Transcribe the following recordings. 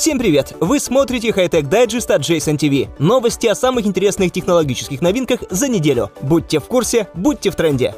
Всем привет! Вы смотрите Хайтек Дайджест от Jason TV. Новости о самых интересных технологических новинках за неделю. Будьте в курсе, будьте в тренде.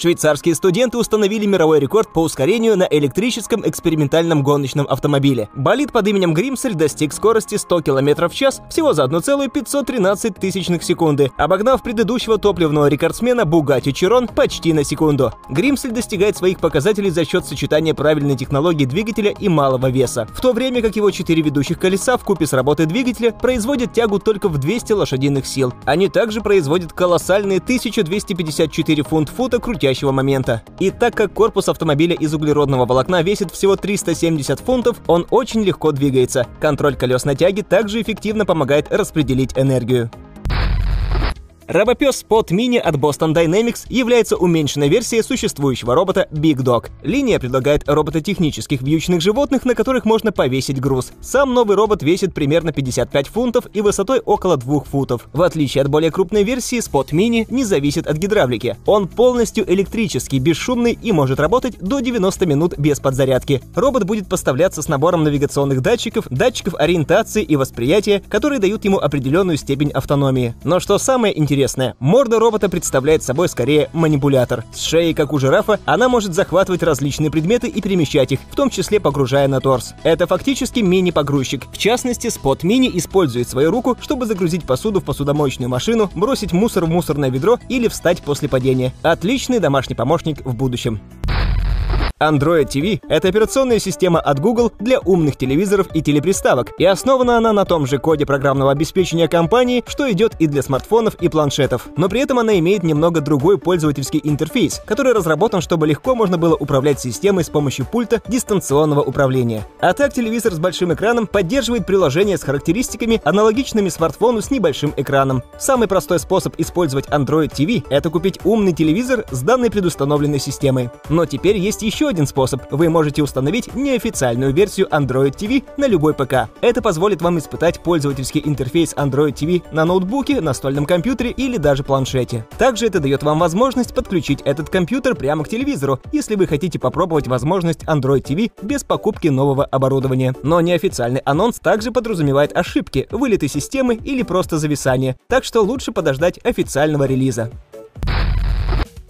Швейцарские студенты установили мировой рекорд по ускорению на электрическом экспериментальном гоночном автомобиле. Болид под именем Гримсель достиг скорости 100 км в час всего за 1,513 тысячных секунды, обогнав предыдущего топливного рекордсмена Bugatti Chiron почти на секунду. Гримсель достигает своих показателей за счет сочетания правильной технологии двигателя и малого веса, в то время как его четыре ведущих колеса в купе с работой двигателя производят тягу только в 200 лошадиных сил. Они также производят колоссальные 1254 фунт-фута крутящего настоящего момента. И так как корпус автомобиля из углеродного волокна весит всего 370 фунтов, он очень легко двигается. Контроль колес на тяге также эффективно помогает распределить энергию. Робопес Spot Mini от Boston Dynamics является уменьшенной версией существующего робота Big Dog. Линия предлагает робототехнических вьючных животных, на которых можно повесить груз. Сам новый робот весит примерно 55 фунтов и высотой около 2 футов. В отличие от более крупной версии, Spot Mini не зависит от гидравлики. Он полностью электрический, бесшумный и может работать до 90 минут без подзарядки. Робот будет поставляться с набором навигационных датчиков, датчиков ориентации и восприятия, которые дают ему определенную степень автономии. Но что самое интересное, интересное. Морда робота представляет собой скорее манипулятор. С шеей, как у жирафа, она может захватывать различные предметы и перемещать их, в том числе погружая на торс. Это фактически мини-погрузчик. В частности, Spot Mini использует свою руку, чтобы загрузить посуду в посудомоечную машину, бросить мусор в мусорное ведро или встать после падения. Отличный домашний помощник в будущем. Android TV — это операционная система от Google для умных телевизоров и телеприставок, и основана она на том же коде программного обеспечения компании, что идет и для смартфонов и планшетов. Но при этом она имеет немного другой пользовательский интерфейс, который разработан, чтобы легко можно было управлять системой с помощью пульта дистанционного управления. А так телевизор с большим экраном поддерживает приложение с характеристиками, аналогичными смартфону с небольшим экраном. Самый простой способ использовать Android TV — это купить умный телевизор с данной предустановленной системой. Но теперь есть еще один способ. Вы можете установить неофициальную версию Android TV на любой ПК. Это позволит вам испытать пользовательский интерфейс Android TV на ноутбуке, настольном компьютере или даже планшете. Также это дает вам возможность подключить этот компьютер прямо к телевизору, если вы хотите попробовать возможность Android TV без покупки нового оборудования. Но неофициальный анонс также подразумевает ошибки, вылеты системы или просто зависание, так что лучше подождать официального релиза.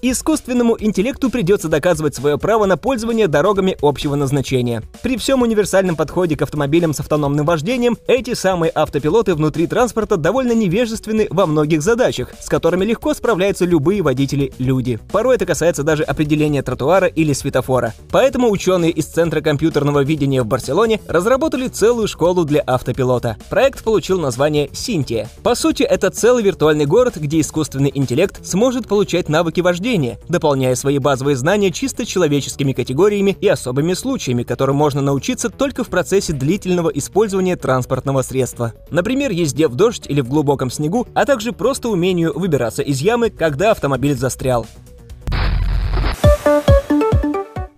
Искусственному интеллекту придется доказывать свое право на пользование дорогами общего назначения. При всем универсальном подходе к автомобилям с автономным вождением, эти самые автопилоты внутри транспорта довольно невежественны во многих задачах, с которыми легко справляются любые водители-люди. Порой это касается даже определения тротуара или светофора. Поэтому ученые из Центра компьютерного видения в Барселоне разработали целую школу для автопилота. Проект получил название «Синтия». По сути, это целый виртуальный город, где искусственный интеллект сможет получать навыки вождения мышления, дополняя свои базовые знания чисто человеческими категориями и особыми случаями, которым можно научиться только в процессе длительного использования транспортного средства. Например, езде в дождь или в глубоком снегу, а также просто умению выбираться из ямы, когда автомобиль застрял.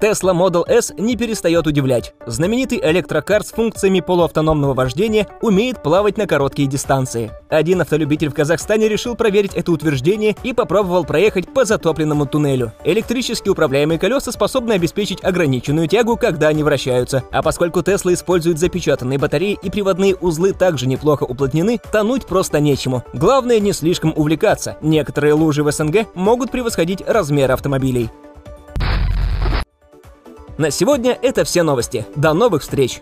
Tesla Model S не перестает удивлять. Знаменитый электрокар с функциями полуавтономного вождения умеет плавать на короткие дистанции. Один автолюбитель в Казахстане решил проверить это утверждение и попробовал проехать по затопленному туннелю. Электрически управляемые колеса способны обеспечить ограниченную тягу, когда они вращаются. А поскольку Tesla использует запечатанные батареи и приводные узлы также неплохо уплотнены, тонуть просто нечему. Главное не слишком увлекаться. Некоторые лужи в СНГ могут превосходить размер автомобилей. На сегодня это все новости. До новых встреч!